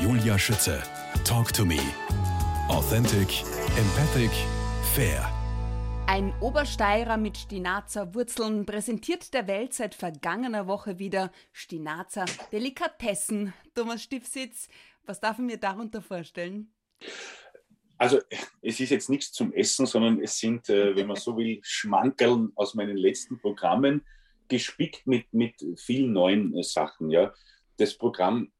Julia Schütze. Talk to me. Authentic, empathic, fair. Ein Obersteirer mit Stinazer Wurzeln präsentiert der Welt seit vergangener Woche wieder Stinazer Delikatessen. Thomas Stiefsitz, was darf ich mir darunter vorstellen? Also es ist jetzt nichts zum Essen, sondern es sind, äh, wenn man so will, Schmankerln aus meinen letzten Programmen, gespickt mit, mit vielen neuen äh, Sachen. Ja. Das Programm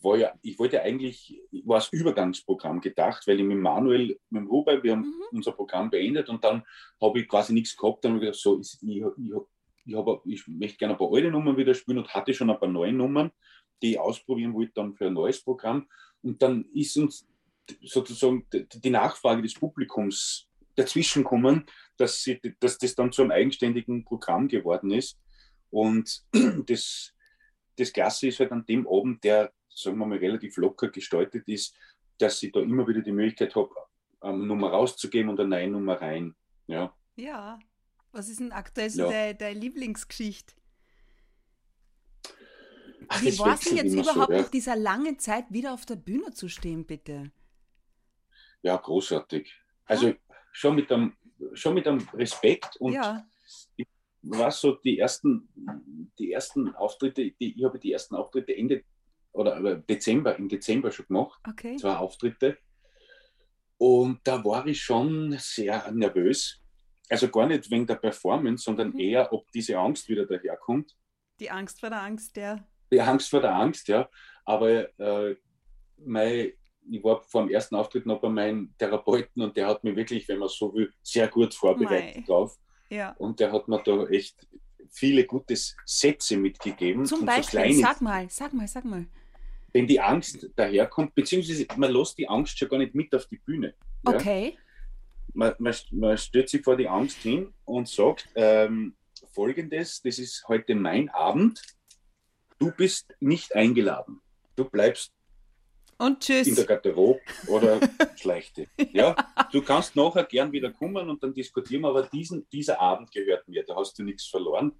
war ja, ich wollte eigentlich, war als Übergangsprogramm gedacht, weil ich mit Manuel, mit dem Ruben, wir haben mhm. unser Programm beendet und dann habe ich quasi nichts gehabt. Dann habe ich gedacht, so, ich, ich, ich, ich, hab, ich möchte gerne ein paar alte Nummern wieder spielen und hatte schon ein paar neue Nummern, die ich ausprobieren wollte dann für ein neues Programm. Und dann ist uns sozusagen die Nachfrage des Publikums dazwischen kommen, dass, sie, dass das dann zu einem eigenständigen Programm geworden ist. Und das, das Klasse ist halt an dem Abend, der, sagen wir mal, relativ locker gestaltet ist, dass ich da immer wieder die Möglichkeit habe, eine Nummer rauszugeben und eine neue Nummer rein. Ja. ja. Was ist denn aktuell so ja. deine, deine Lieblingsgeschichte? Wie war es denn jetzt überhaupt so, ja. nach dieser langen Zeit wieder auf der Bühne zu stehen, bitte? Ja, großartig. Also schon mit einem, schon mit einem Respekt und ja. ich war so die ersten, die ersten Auftritte, die, ich habe die ersten Auftritte Ende oder Dezember, im Dezember schon gemacht. Okay. Zwei Auftritte. Und da war ich schon sehr nervös. Also gar nicht wegen der Performance, sondern mhm. eher, ob diese Angst wieder daherkommt. Die Angst vor der Angst, ja. Die Angst vor der Angst, ja. Aber äh, mein ich war vor dem ersten Auftritt noch bei meinem Therapeuten und der hat mir wirklich, wenn man so will, sehr gut vorbereitet Mei. drauf. Ja. Und der hat mir da echt viele gute Sätze mitgegeben. Zum Beispiel, so sag mal, sag mal, sag mal. Wenn die Angst daherkommt, beziehungsweise man lässt die Angst schon gar nicht mit auf die Bühne. Ja? Okay. Man, man, man stellt sich vor die Angst hin und sagt, ähm, folgendes, das ist heute mein Abend, du bist nicht eingeladen. Du bleibst und tschüss. In der Garderobe oder schleichte. Ja, du kannst nachher gern wieder kommen und dann diskutieren, aber diesen, dieser Abend gehört mir, da hast du nichts verloren.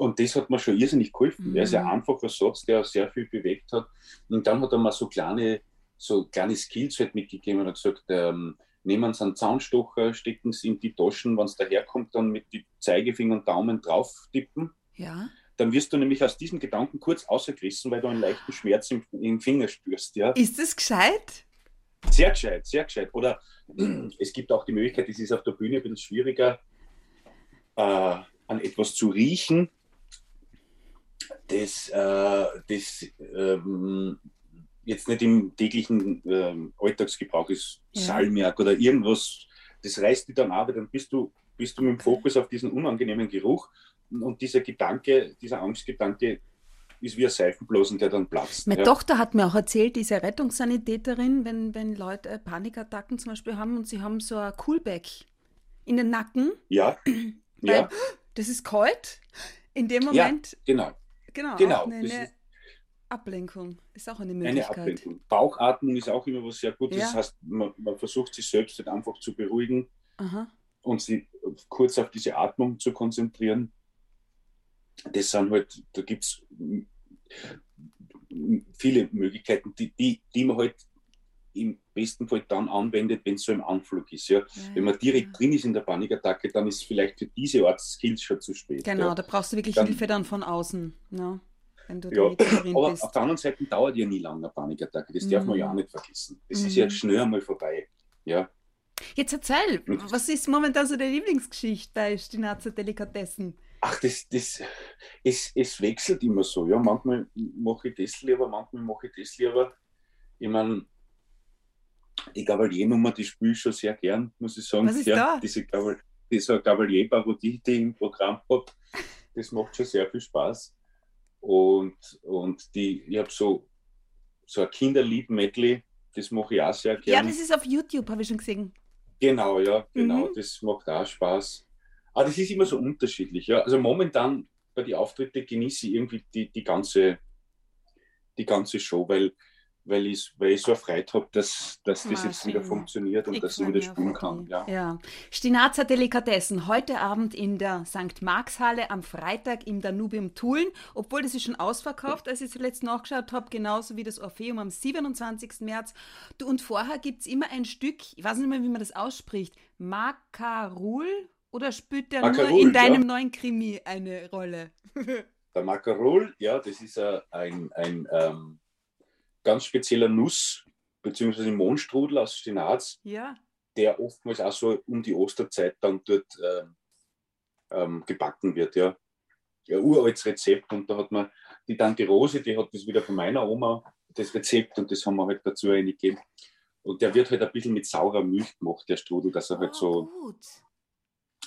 Und das hat mir schon irrsinnig geholfen. Mhm. Er ist ja einfacher Satz, der sehr viel bewegt hat. Und dann hat er mir so kleine, so kleine Skills halt mitgegeben und hat gesagt, ähm, nehmen Sie einen Zaunstocher, stecken Sie in die Taschen, wenn es daherkommt, dann mit die Zeigefinger und Daumen drauf tippen. Ja dann wirst du nämlich aus diesem Gedanken kurz außergerissen, weil du einen leichten Schmerz im, im Finger spürst. Ja. Ist das gescheit? Sehr gescheit, sehr gescheit. Oder es gibt auch die Möglichkeit, es ist auf der Bühne ein bisschen schwieriger, äh, an etwas zu riechen, das, äh, das ähm, jetzt nicht im täglichen äh, Alltagsgebrauch ist, ja. Salmiak oder irgendwas, das reißt dich dann ab, dann bist du, bist du mit dem Fokus auf diesen unangenehmen Geruch und dieser Gedanke, dieser Angstgedanke ist wie ein Seifenblasen, der dann platzt. Meine ja. Tochter hat mir auch erzählt, diese Rettungssanitäterin, wenn, wenn Leute Panikattacken zum Beispiel haben und sie haben so ein Coolback in den Nacken. Ja. ja. Das ist kalt. In dem Moment. Ja, genau. Genau. genau. Eine, eine Ablenkung ist auch eine Möglichkeit. Eine Ablenkung. Bauchatmung ist auch immer was sehr Gutes. Ja. Das heißt, man, man, versucht sich selbst halt einfach zu beruhigen Aha. und sich kurz auf diese Atmung zu konzentrieren das sind halt, da gibt es viele Möglichkeiten, die, die, die man halt im besten Fall dann anwendet, wenn es so im Anflug ist. Ja? ja Wenn man direkt ja. drin ist in der Panikattacke, dann ist vielleicht für diese Art Skills schon zu spät. Genau, ja. da brauchst du wirklich dann, Hilfe dann von außen. Ja, wenn du ja, aber bist. auf der anderen Seite dauert ja nie lange eine Panikattacke. Das mhm. darf man ja auch nicht vergessen. Das mhm. ist ja mhm. schnell einmal vorbei. Ja. Jetzt erzähl, was ist momentan so deine Lieblingsgeschichte bei Stinazer Delikatessen? Ach, das, das, es, es wechselt immer so. Ja, manchmal mache ich das lieber, manchmal mache ich das lieber. Ich meine, die Gavalier-Nummer, die spiele ich schon sehr gern, muss ich sagen. Was ist ja, da? Diese Gaval dieser Gavalier-Parodie, die ich im Programm habe, das macht schon sehr viel Spaß. Und, und die, ich habe so, so ein Kinderlied-Medley, das mache ich auch sehr gern. Ja, das ist auf YouTube, habe ich schon gesehen. Genau, ja, genau, mhm. das macht auch Spaß. Aber das ist immer so unterschiedlich. Ja. Also momentan bei den Auftritten genieße ich irgendwie die, die, ganze, die ganze Show, weil weil ich, weil ich so erfreut habe, dass, dass das jetzt wieder funktioniert und Ich dass ich wieder spielen kann. Ja. Ja. Stinazer Delikatessen, heute Abend in der St. Markshalle, am Freitag im Danubium Tulln, obwohl das ist schon ausverkauft, als ich zuletzt nachgeschaut habe, genauso wie das Orpheum am 27. März. Du, und vorher gibt es immer ein Stück, ich weiß nicht mehr, wie man das ausspricht, Makarul oder spielt der nur Makarul, in deinem ja. neuen Krimi eine Rolle? Der Macarol, ja, das ist äh, ein, ein ähm, ganz spezieller Nuss- bzw. Mohnstrudel aus Stinaz, Ja. der oftmals auch so um die Osterzeit dann dort ähm, ähm, gebacken wird. Ja. Ein uraltes Rezept und da hat man die Tante Rose, die hat das wieder von meiner Oma, das Rezept und das haben wir halt dazu reingegeben. Und der wird halt ein bisschen mit saurer Milch gemacht, der Strudel, dass er halt Oh, so gut.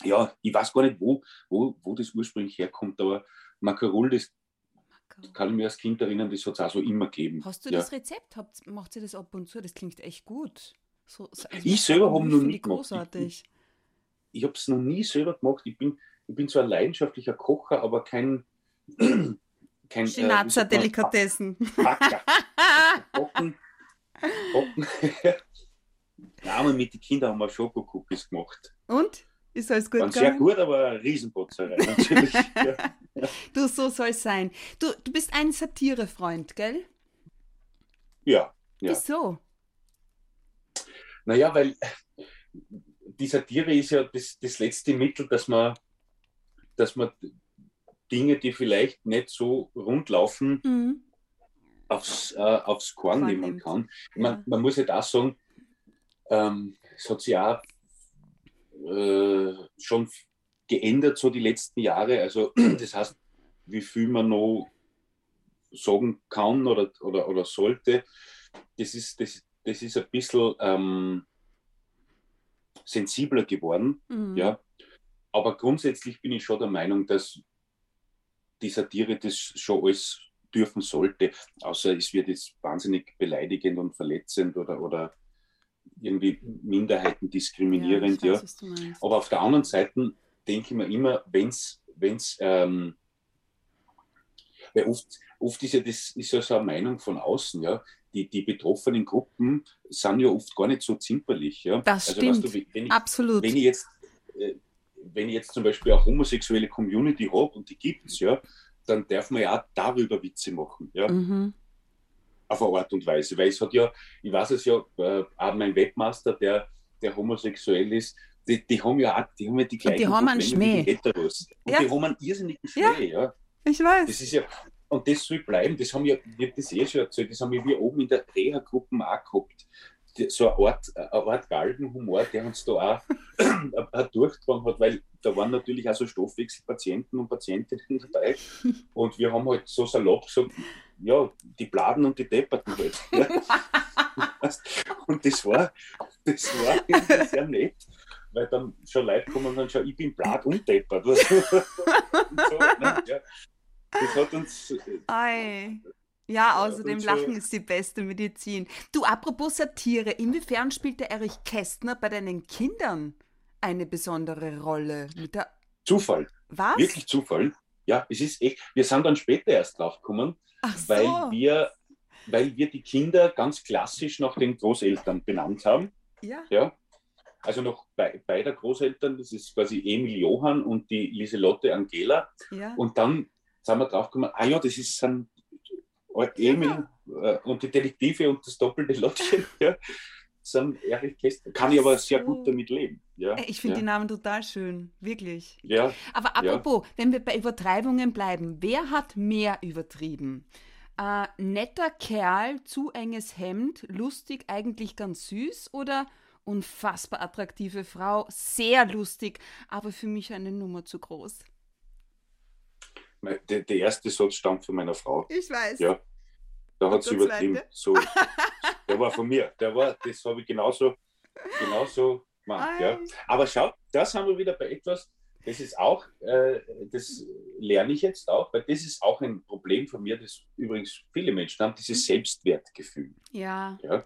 ja, ich weiß gar nicht, wo, wo, wo das ursprünglich herkommt, aber Macarol, das kann ich mir als Kind erinnern, das hat es auch so immer gegeben. Hast du ja. das Rezept? Habt, macht ihr das ab und zu? Das klingt echt gut. So, so- also Ich selber Sachen hab wie noch nie ich gemacht. Großartig. Ich habe es noch nie selber gemacht. Ich bin, ich bin zwar ein leidenschaftlicher Kocher, aber kein. kein sagt man, Delikatessen. Backer. Kochen. Kochen. ja, aber mit den Kindern haben wir Schokokookies gemacht. Und? Ist alles gut Waren sehr gegangen? gut, aber eine Riesenpotzerei natürlich. ja. Du, so soll es sein. Du, du bist ein Satirefreund, gell? ja, ja. Wieso? Naja, weil die Satire ist ja das, das letzte Mittel, dass man, dass man Dinge, die vielleicht nicht so rund laufen, Mhm. aufs, äh, aufs Korn nehmen kann. Ja. Man, man muss ja da sagen, ähm, es hat sich auch äh, schon geändert so die letzten Jahre. Also das heißt, wie viel man noch sagen kann oder, oder, oder sollte, das ist, das, das ist ein bisschen ähm, sensibler geworden. Mhm. Ja. Aber grundsätzlich bin ich schon der Meinung, dass die Satire das schon alles dürfen sollte, außer es wird jetzt wahnsinnig beleidigend und verletzend oder, oder irgendwie Minderheiten diskriminierend. Ja, Ja, weiß, meinst. Aber auf der anderen Seite denke ich mir immer, wenn es, ähm, weil oft, oft ist ja das ist ja so eine Meinung von außen, ja. Die, die betroffenen Gruppen sind ja oft gar nicht so zimperlich. Ja? Das also, stimmt. Weißt du, wenn ich, Absolut. wenn ich jetzt, äh, wenn ich jetzt zum Beispiel eine homosexuelle Community habe und die gibt es, ja, dann darf man ja auch darüber Witze machen, ja, Mhm. Auf eine Art und Weise. Weil es hat ja, ich weiß es ja, äh, auch mein Webmaster, der, der homosexuell ist, die, die haben ja auch, die haben ja die gleichen die haben einen Schmäh. die Heteros. Und Ja. die haben einen irrsinnigen Ja. Schmäh, ja. Ich weiß. Das ist ja, und das soll bleiben, das haben ja, ich hab das eh schon erzählt, das haben ja wir oben in der Reha-Gruppe auch gehabt. So eine Art, eine Art Galgenhumor, der uns da auch auch durchgetragen hat, weil da waren natürlich auch so Stoffwechselpatienten und Patientinnen dabei. Und wir haben halt so salopp gesagt, ja, die Bladen und die Depperten halt. Ja. Und das war, das war sehr nett, weil dann schon Leute kommen und dann schon, ich bin Blatt und Deppert. und so, ne? ja. Das hat uns, äh, Ei. Ja, außerdem so- Lachen ist die beste Medizin. Du, apropos Satire, inwiefern spielt der Erich Kästner bei deinen Kindern eine besondere Rolle? Zufall, Was? wirklich Zufall. Ja, es ist echt, wir sind dann später erst drauf gekommen, Ach so. weil wir, weil wir die Kinder ganz klassisch nach den Großeltern benannt haben. ja. Ja. Also noch bei, beider Großeltern, das ist quasi Emil Johann und die Lieselotte Angela. ja. Und dann sind wir drauf gekommen, ah ja, das ist ein Emil äh, und die Detektive und das doppelte Lottchen. Ja. Sind Erich Kästner. Kann ich aber sehr gut damit leben. Ja, Ich finde ja. die Namen total schön, wirklich. Ja, Aber apropos, wenn wir bei Übertreibungen bleiben, wer hat mehr übertrieben? Äh, netter Kerl, zu enges Hemd, lustig, eigentlich ganz süß oder unfassbar attraktive Frau, sehr lustig, aber für mich eine Nummer zu groß? der, der erste Satz stammt von meiner Frau. Ich weiß. Ja. Da hat sie übertrieben. So, der war von mir. Der war, das habe ich genauso, genauso gemacht. Ja. Ei. Aber schau, da sind wir wieder bei etwas, das ist auch, äh, das lerne ich jetzt auch, weil das ist auch ein Problem von mir, das übrigens viele Menschen haben, dieses Selbstwertgefühl. Ja, Ja?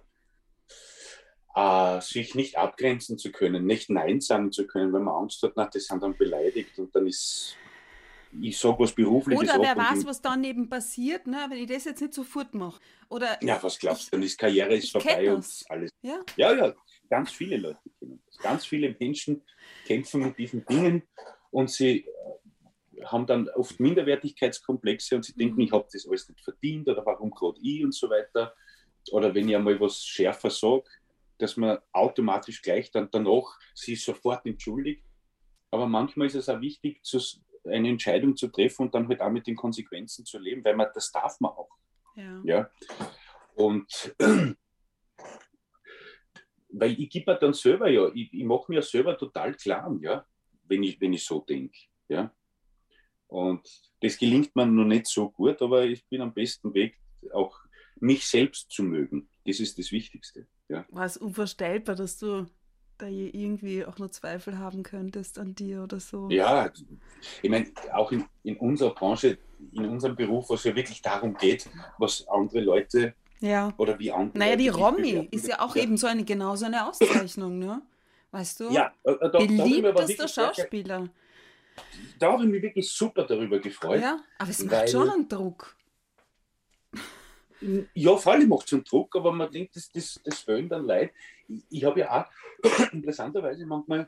Äh, sich nicht abgrenzen zu können, nicht Nein sagen zu können, wenn man Angst hat, na, das sind dann beleidigt und dann ist, ich sage was Berufliches Oder wer weiß, was dann eben passiert, ne, wenn ich das jetzt nicht sofort mache. Oder ja, was glaubst du, dann ist Karriere ist vorbei und alles. Ja? ja, ja, ganz viele Leute kennen das. Ganz viele Menschen kämpfen mit diesen Dingen und sie äh, haben dann oft Minderwertigkeitskomplexe und sie denken, mhm. ich habe das alles nicht verdient oder warum gerade ich und so weiter. Oder wenn ich einmal was schärfer sage, dass man automatisch gleich dann danach sich sofort entschuldigt. Aber manchmal ist es auch wichtig, eine Entscheidung zu treffen und dann halt auch mit den Konsequenzen zu leben, weil man das darf man auch. Ja. ja? Und weil ich gebe mir dann selber ja, ich, ich mache mir selber total klar, ja, wenn ich, wenn ich so denke. Ja? Und das gelingt mir noch nicht so gut, aber ich bin am besten Weg, auch mich selbst zu mögen. Das ist das Wichtigste. Ja. War es unvorstellbar, dass du da irgendwie auch nur Zweifel haben könntest an dir oder so? Ja, ich meine, auch in, in unserer Branche, in unserem Beruf, wo es ja wirklich darum geht, was andere Leute ja. oder wie andere. Naja, die Romy ist ja auch ja. eben so eine genauso eine Auszeichnung, ne? Weißt du? Ja, äh, da, beliebtester Schauspieler. Da habe ich mich wirklich super darüber gefreut. Ja, aber es macht schon einen Druck. Ja, vor allem macht es einen Druck, aber man denkt, das, das, das fehlen dann Leid. Ich, ich habe ja auch interessanterweise manchmal,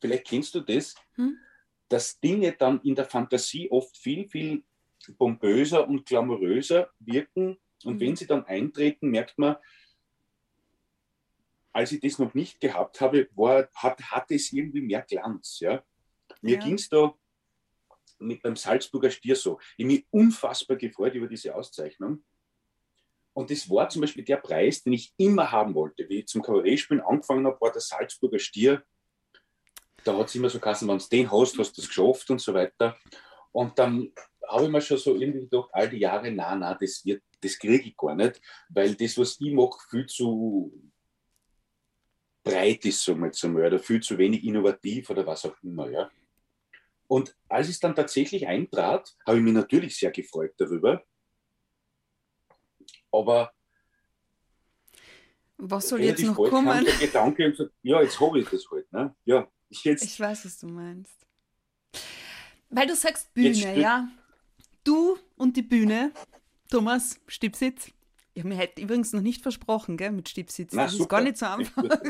vielleicht kennst du das, hm? dass Dinge dann in der Fantasie oft viel, viel pompöser und glamouröser wirken. Und mhm. wenn sie dann eintreten, merkt man, als ich das noch nicht gehabt habe, war, hat, hatte es irgendwie mehr Glanz. Ja? Mir ja. ging es da mit beim Salzburger Stier so. Ich mich unfassbar gefreut über diese Auszeichnung. Und das war zum Beispiel der Preis, den ich immer haben wollte. Wie ich zum Kabarettspielen angefangen habe, war der Salzburger Stier. Da hat es immer so geheißen, wenn du den hast, hast du es geschafft und so weiter. Und dann habe ich mir schon so irgendwie gedacht, all die Jahre, na, na, das wird, das kriege ich gar nicht, weil das, was ich mache, viel zu breit ist, so mal zu mal, oder viel zu wenig innovativ oder was auch immer, ja. Und als es dann tatsächlich eintrat, habe ich mich natürlich sehr gefreut darüber. Aber was soll jetzt noch kommen? Der Gedanke und sagt, ja, jetzt habe ich das halt. Ne? Ja, jetzt. Ich weiß, was du meinst. Weil du sagst Bühne, ja. Du und die Bühne, Thomas Stipsitz. Ich habe mir halt übrigens noch nicht versprochen, gell, mit Stipsitz. Na, das super. ist gar nicht so einfach.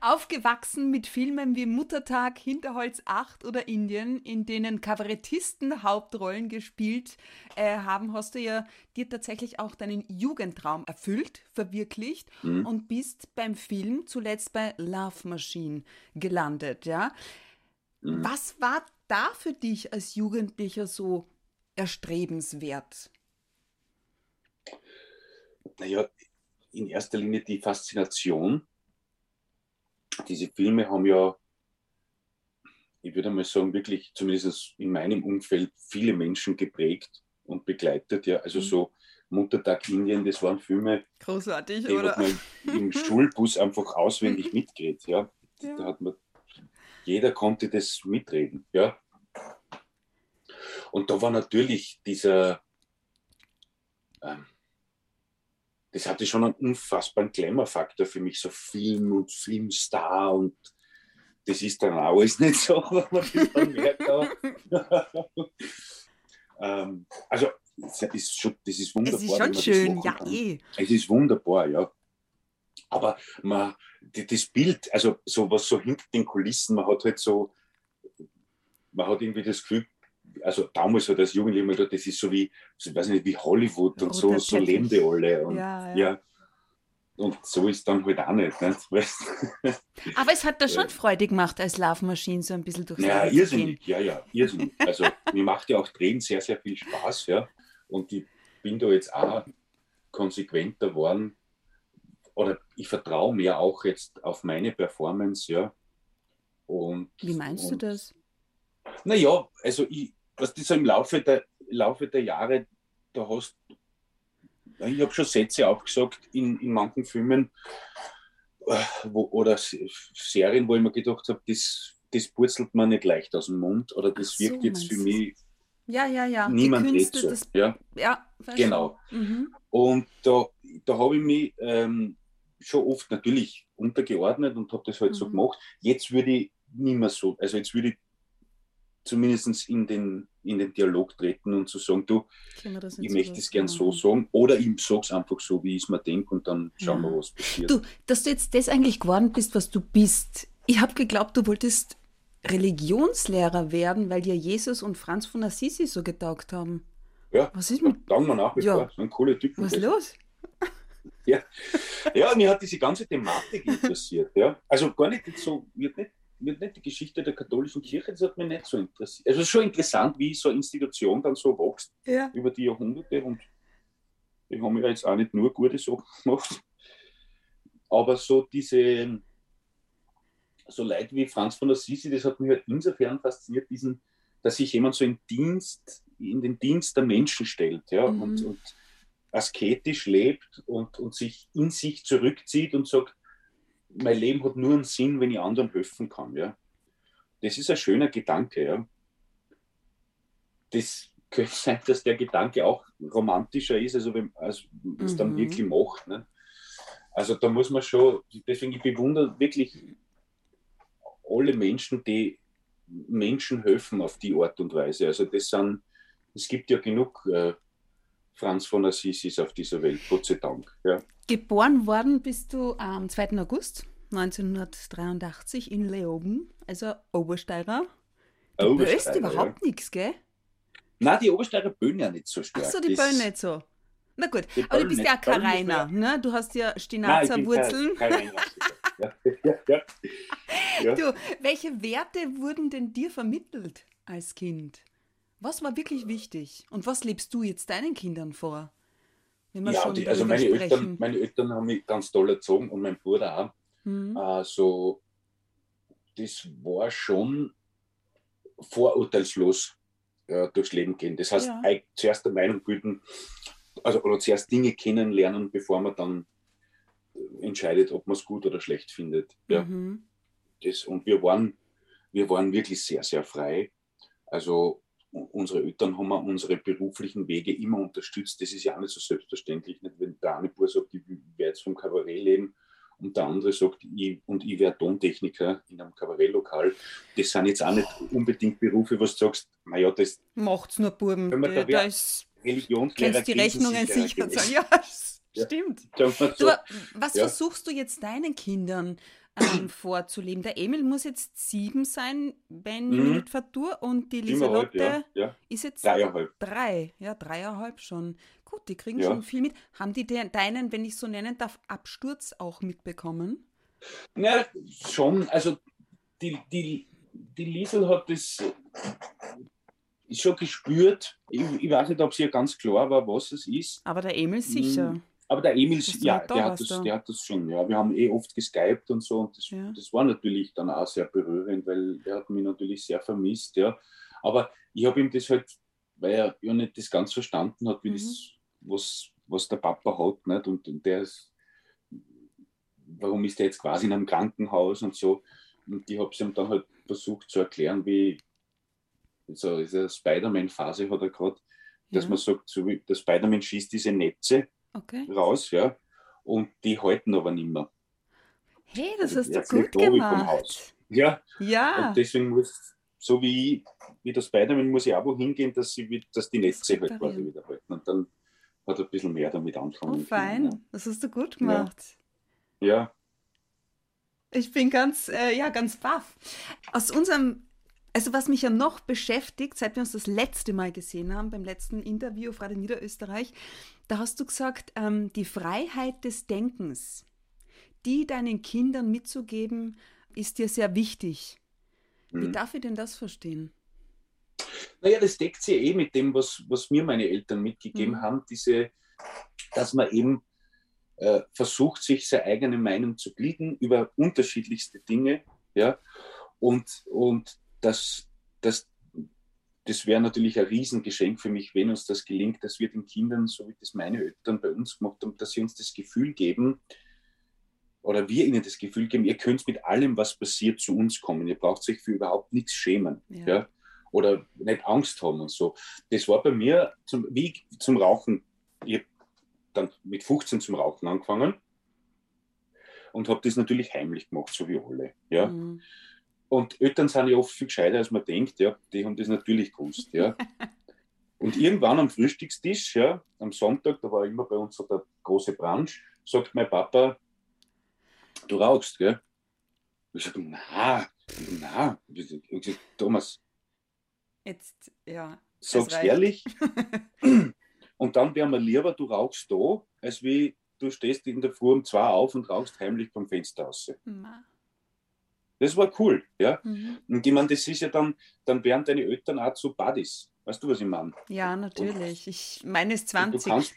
Aufgewachsen mit Filmen wie Muttertag, Hinterholz 8 oder Indien, in denen Kabarettisten Hauptrollen gespielt äh, haben, hast du ja dir tatsächlich auch deinen Jugendtraum erfüllt, verwirklicht mhm. und bist beim Film zuletzt bei Love Machine gelandet, ja. Mhm. Was war da für dich als Jugendlicher so erstrebenswert? naja, in erster Linie die Faszination. Diese Filme haben ja, ich würde mal sagen, wirklich zumindest in meinem Umfeld viele Menschen geprägt und begleitet. Ja, also mhm. so Muttertag Indien, das waren Filme, großartig, die oder? Man im Schulbus einfach auswendig mitgeht. Ja. ja. Da hat man, jeder konnte das mitreden. Ja. Und da war natürlich dieser ähm, das hatte schon einen unfassbaren Glamour-Faktor für mich, so Film und Filmstar und das ist dann auch alles nicht so, was man dann merkt. ähm, also, das ist, schon, das ist wunderbar. Es ist schon schön, ja eh. Es ist wunderbar, ja. Aber man, das Bild, also so was so hinter den Kulissen, man hat halt so, man hat irgendwie das Gefühl, also damals hat als Jugendlicher mal gedacht, das ist so wie, ich weiß nicht, wie Hollywood und so, so leben die alle. Und, ja, ja. ja, Und so ist dann halt auch nicht. nicht? Aber es hat da schon Freude gemacht, als Laufmaschine so ein bisschen durch Ja, irrsinnig, ja, ja, irrsinnig. Also mir macht ja auch Drehen sehr, sehr viel Spaß, ja. Und ich bin da jetzt auch konsequenter geworden. Oder ich vertraue mir auch jetzt auf meine Performance, ja. Und, Wie meinst und, du das? Naja, also ich, was das so im Laufe der, Laufe der Jahre, da hast ich habe schon Sätze auch gesagt in, in manchen Filmen äh, wo, oder Serien, wo ich mir gedacht habe, das, das purzelt man nicht leicht aus dem Mund oder das so, wirkt jetzt für mich. Ja, ja, ja. Niemand Künste, so. Das, ja, ja genau. Mhm. Und da, da habe ich mich ähm, schon oft natürlich untergeordnet und habe das halt mhm. so gemacht. Jetzt würde ich nicht mehr so, also jetzt würde ich zumindest in den, in den Dialog treten und zu sagen, du, ich möchte es gern so sagen oder ich sage es einfach so, wie ich es mir denke und dann schauen ja. wir, was passiert. Du, dass du jetzt das eigentlich geworden bist, was du bist. Ich habe geglaubt, du wolltest Religionslehrer werden, weil dir Jesus und Franz von Assisi so getaugt haben. Ja, was ist mit... sagen wir nach wie ja. vor. So ein cooler Typ. Was ist los? Ja. ja, mir hat diese ganze Thematik interessiert. Ja. Also gar nicht so, wird nicht mir nicht die Geschichte der katholischen Kirche, das hat mich nicht so interessiert. Also es ist schon interessant, wie so eine Institution dann so wächst ja. über die Jahrhunderte und die haben ja jetzt auch nicht nur gute Sachen gemacht. Aber so diese, so Leute wie Franz von Assisi, das hat mich halt insofern fasziniert, diesen, dass sich jemand so in Dienst, in den Dienst der Menschen stellt, ja, mhm. und, und asketisch lebt und, und sich in sich zurückzieht und sagt, mein Leben hat nur einen Sinn, wenn ich anderen helfen kann. Ja? Das ist ein schöner Gedanke. Ja? Das könnte sein, dass der Gedanke auch romantischer ist, also wenn als es mhm. dann wirklich macht. Ne? Also da muss man schon, deswegen ich bewundere wirklich alle Menschen, die Menschen helfen auf die Art und Weise. Also das sind, es gibt ja genug äh, Franz von Assisi auf dieser Welt, Gott sei Dank. Ja. Geboren worden bist du am 2. August 1983 in Leoben, also Obersteirer. Du Obersteirer, überhaupt ja. nichts, gell? Nein, die Obersteirer böhnen ja nicht so stark. Ach so, die böhnen nicht so. Na gut, aber du bist ja kein Rainer, ne? Du hast ja Stinazzer Wurzeln. Kein, kein ja, ja, ja. Du, welche Werte wurden denn dir vermittelt als Kind? Was war wirklich wichtig? Und was lebst du jetzt deinen Kindern vor? Ja, die, also meine Eltern, meine Eltern haben mich ganz toll erzogen und mein Bruder auch. Mhm. Also, das war schon vorurteilslos äh, durchs Leben gehen. Das heißt, ja. zuerst der Meinung bilden, also oder zuerst Dinge kennenlernen, bevor man dann entscheidet, ob man es gut oder schlecht findet. Ja. Mhm. Das, und wir waren, wir waren wirklich sehr, sehr frei. Also unsere Eltern haben unsere beruflichen Wege immer unterstützt. Das ist ja auch nicht so selbstverständlich. Nicht? Wenn der eine Bub sagt, ich werde jetzt vom Kabarett leben und der andere sagt, ich, und ich werde Tontechniker in einem Kabarettlokal. Das sind jetzt auch nicht unbedingt Berufe, was du sagst, naja, das. Macht's nur Buben. Wenn man da, da ist, Religionslehrer die Rechnungen sicher. Ja, stimmt. Ja. Du, was ja. versuchst du jetzt deinen Kindern ähm, vorzuleben. Der Emil muss jetzt sieben sein, wenn ich mhm. nicht vertue, und die Lieselotte ja. ja. ist jetzt dreieinhalb. drei. Ja, dreieinhalb schon. Gut, die kriegen ja. schon viel mit. Haben die deinen, wenn ich so nennen darf, Absturz auch mitbekommen? Ja, schon. Also die, die, die Liesel hat das schon gespürt. Ich, ich, weiß nicht, ob es ihr ganz klar war, was es ist. Aber der Emil sicher. Mhm. Aber der Emil, ja, der hat, das, der hat das schon, ja. Wir haben eh oft geskypt und so und das, ja. das war natürlich dann auch sehr berührend, weil er hat mich natürlich sehr vermisst, ja. Aber ich habe ihm das halt, weil er ja nicht das ganz verstanden hat, wie mhm. das, was, was der Papa hat, nicht? Und, und der ist, warum ist der jetzt quasi in einem Krankenhaus und so. Und ich habe es ihm dann halt versucht zu erklären, wie so diese Spider-Man-Phase hat er gerade, dass ja. man sagt, so wie der Spider-Man schießt diese Netze okay. raus, ja. Und die halten aber nicht mehr. Hey, das also hast du gut gemacht. Ja. ja. Und deswegen muss, so wie ich, wie der Spider-Man, muss ich auch wo hingehen, dass, sie, dass die Netze halt quasi wieder halten. Und dann hat er ein bisschen mehr damit anfangen. Oh, fein. Können, ja. Das hast du gut gemacht. Ja. ja. Ich bin ganz, äh, ja, ganz baff. Aus unserem also was mich ja noch beschäftigt, seit wir uns das letzte Mal gesehen haben, beim letzten Interview auf Radio Niederösterreich, da hast du gesagt, ähm, die Freiheit des Denkens, die deinen Kindern mitzugeben, ist dir sehr wichtig. Wie mhm. darf ich denn das verstehen? Naja, das deckt sich eh mit dem, was, was mir meine Eltern mitgegeben mhm. haben, diese, dass man eben äh, versucht, sich seine eigene Meinung zu bilden über unterschiedlichste Dinge, ja, und, und dass, dass das wäre natürlich ein Riesengeschenk für mich, wenn uns das gelingt, dass wir den Kindern, so wie das meine Eltern bei uns gemacht haben, dass sie uns das Gefühl geben, oder wir ihnen das Gefühl geben, ihr könnt mit allem, was passiert, zu uns kommen. Ihr braucht sich für überhaupt nichts schämen. Ja. ja? Oder nicht Angst haben und so. Das war bei mir zum, wie zum Rauchen. Ich habe dann mit 15 zum Rauchen angefangen und habe das natürlich heimlich gemacht, so wie alle. Ja? Mhm. Und Eltern sind ja oft viel gescheiter, als man denkt, ja, die haben das natürlich gewusst, ja. Und irgendwann am Frühstückstisch, ja, am Sonntag, da war immer bei uns so der große Brunch, sagt mein Papa, du rauchst, gell? Ich sage, na, na. Ich sage, Thomas. Jetzt, ja. Sag's ehrlich. und dann wäre mir lieber, du rauchst da, als wie du stehst in der Früh um zwei auf und rauchst heimlich vom Fenster raus. Das war cool, ja. Mhm. Und ich meine, das ist ja dann, dann wären deine Eltern auch zu Buddies. Weißt du, was ich meine? Ja, natürlich. Und, ich meine ist 20. Kannst,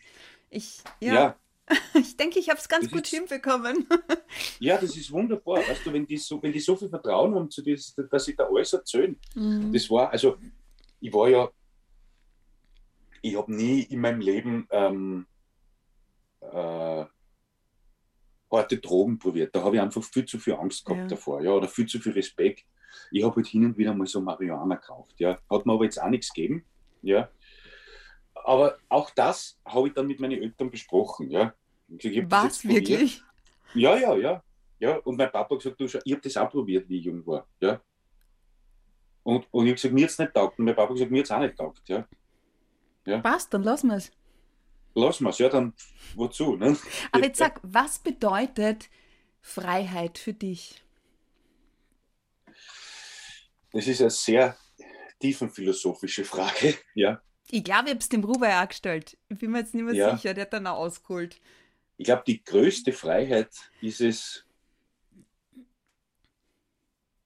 ich, ja. ja. Ich denke, ich habe es ganz das gut ist, hinbekommen. Ja, das ist wunderbar. Weißt du, wenn die so, wenn die so viel Vertrauen haben, zu dir, dass sie da alles erzählen. Mhm. Das war, also, ich war ja, ich habe nie in meinem Leben ähm, äh, harte Drogen probiert. Da habe ich einfach viel zu viel Angst gehabt ja. davor, ja, oder viel zu viel Respekt. Ich habe halt hin und wieder mal so Marihuana gekauft, ja. Hat mir aber jetzt auch nichts gegeben, ja. Aber auch das habe ich dann mit meinen Eltern besprochen, ja. Was, wirklich? Ja, ja, ja. Ja, und mein Papa hat gesagt, du, ich habe das auch probiert, wie ich jung war, ja. Und, und ich habe gesagt, mir hat es nicht taugt. Und mein Papa hat gesagt, mir hat es auch nicht taugt, ja. ja. Passt, dann lassen wir es lassen wir es, ja, dann wozu? Ne? Aber jetzt sag, was bedeutet Freiheit für dich? Das ist eine sehr tiefenphilosophische Frage, ja. Ich glaube, ich habe es dem Ruber auch gestellt. Ich bin mir jetzt nicht mehr ja. sicher, der hat dann auch ausgeholt. Ich glaube, die größte Freiheit ist es,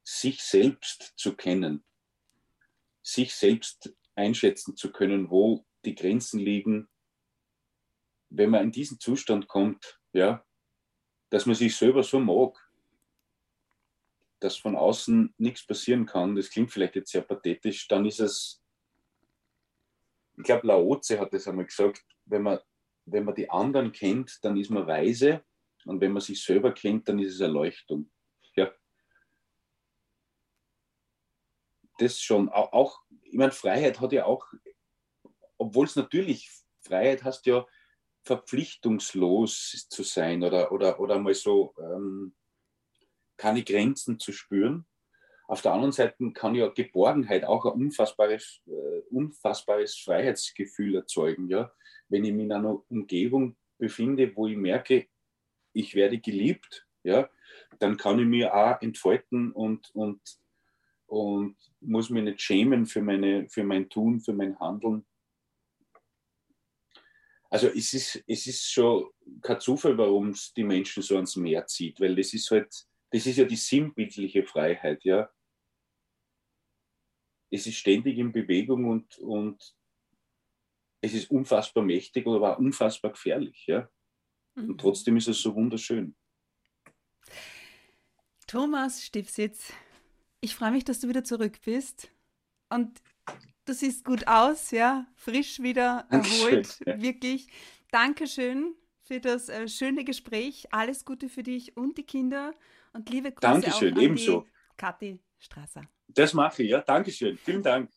sich selbst zu kennen, sich selbst einschätzen zu können, wo die Grenzen liegen, wenn man in diesen Zustand kommt, ja, dass man sich selber so mag, dass von außen nichts passieren kann, das klingt vielleicht jetzt sehr pathetisch, dann ist es, ich glaube, Laoze hat das einmal gesagt, wenn man, wenn man die anderen kennt, dann ist man weise und wenn man sich selber kennt, dann ist es Erleuchtung. Ja. Das schon, auch, ich meine, Freiheit hat ja auch, obwohl es natürlich, Freiheit hast ja, verpflichtungslos zu sein oder, oder, oder mal so ähm, keine Grenzen zu spüren. Auf der anderen Seite kann ja Geborgenheit auch ein unfassbares, äh, unfassbares Freiheitsgefühl erzeugen. Ja? Wenn ich mich in einer Umgebung befinde, wo ich merke, ich werde geliebt, ja, dann kann ich mich auch entfalten und, und, und muss mich nicht schämen für, meine, für mein Tun, für mein Handeln. Also es ist, es ist schon kein Zufall, warum es die Menschen so ans Meer zieht, weil das ist halt, das ist ja die sinnbildliche Freiheit, ja. Es ist ständig in Bewegung und, und es ist unfassbar mächtig, aber auch unfassbar gefährlich, ja. Und mhm. trotzdem ist es so wunderschön. Thomas Stifsitz, ich freue mich, dass du wieder zurück bist. Und du siehst gut aus, ja, frisch wieder erholt, ja. wirklich. Dankeschön für das äh, schöne Gespräch. Alles Gute für dich und die Kinder und liebe Grüße Dankeschön, auch an ebenso. die Kathi Strasser. Das mache ich, ja. Dankeschön. Vielen Dank.